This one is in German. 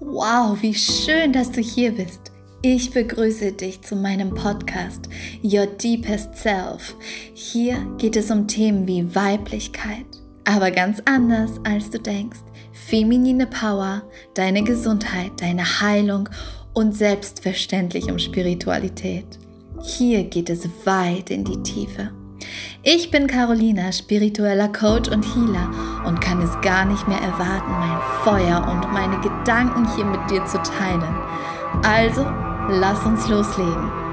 Wow, wie schön, dass du hier bist. Ich begrüße dich zu meinem Podcast Your Deepest Self. Hier geht es um Themen wie Weiblichkeit, aber ganz anders als du denkst. Feminine Power, deine Gesundheit, deine Heilung und selbstverständlich um Spiritualität. Hier geht es weit in die Tiefe. Ich bin Carolina, spiritueller Coach und Healer und kann es gar nicht mehr erwarten, mein Feuer und meine Gedanken hier mit dir zu teilen. Also, lass uns loslegen.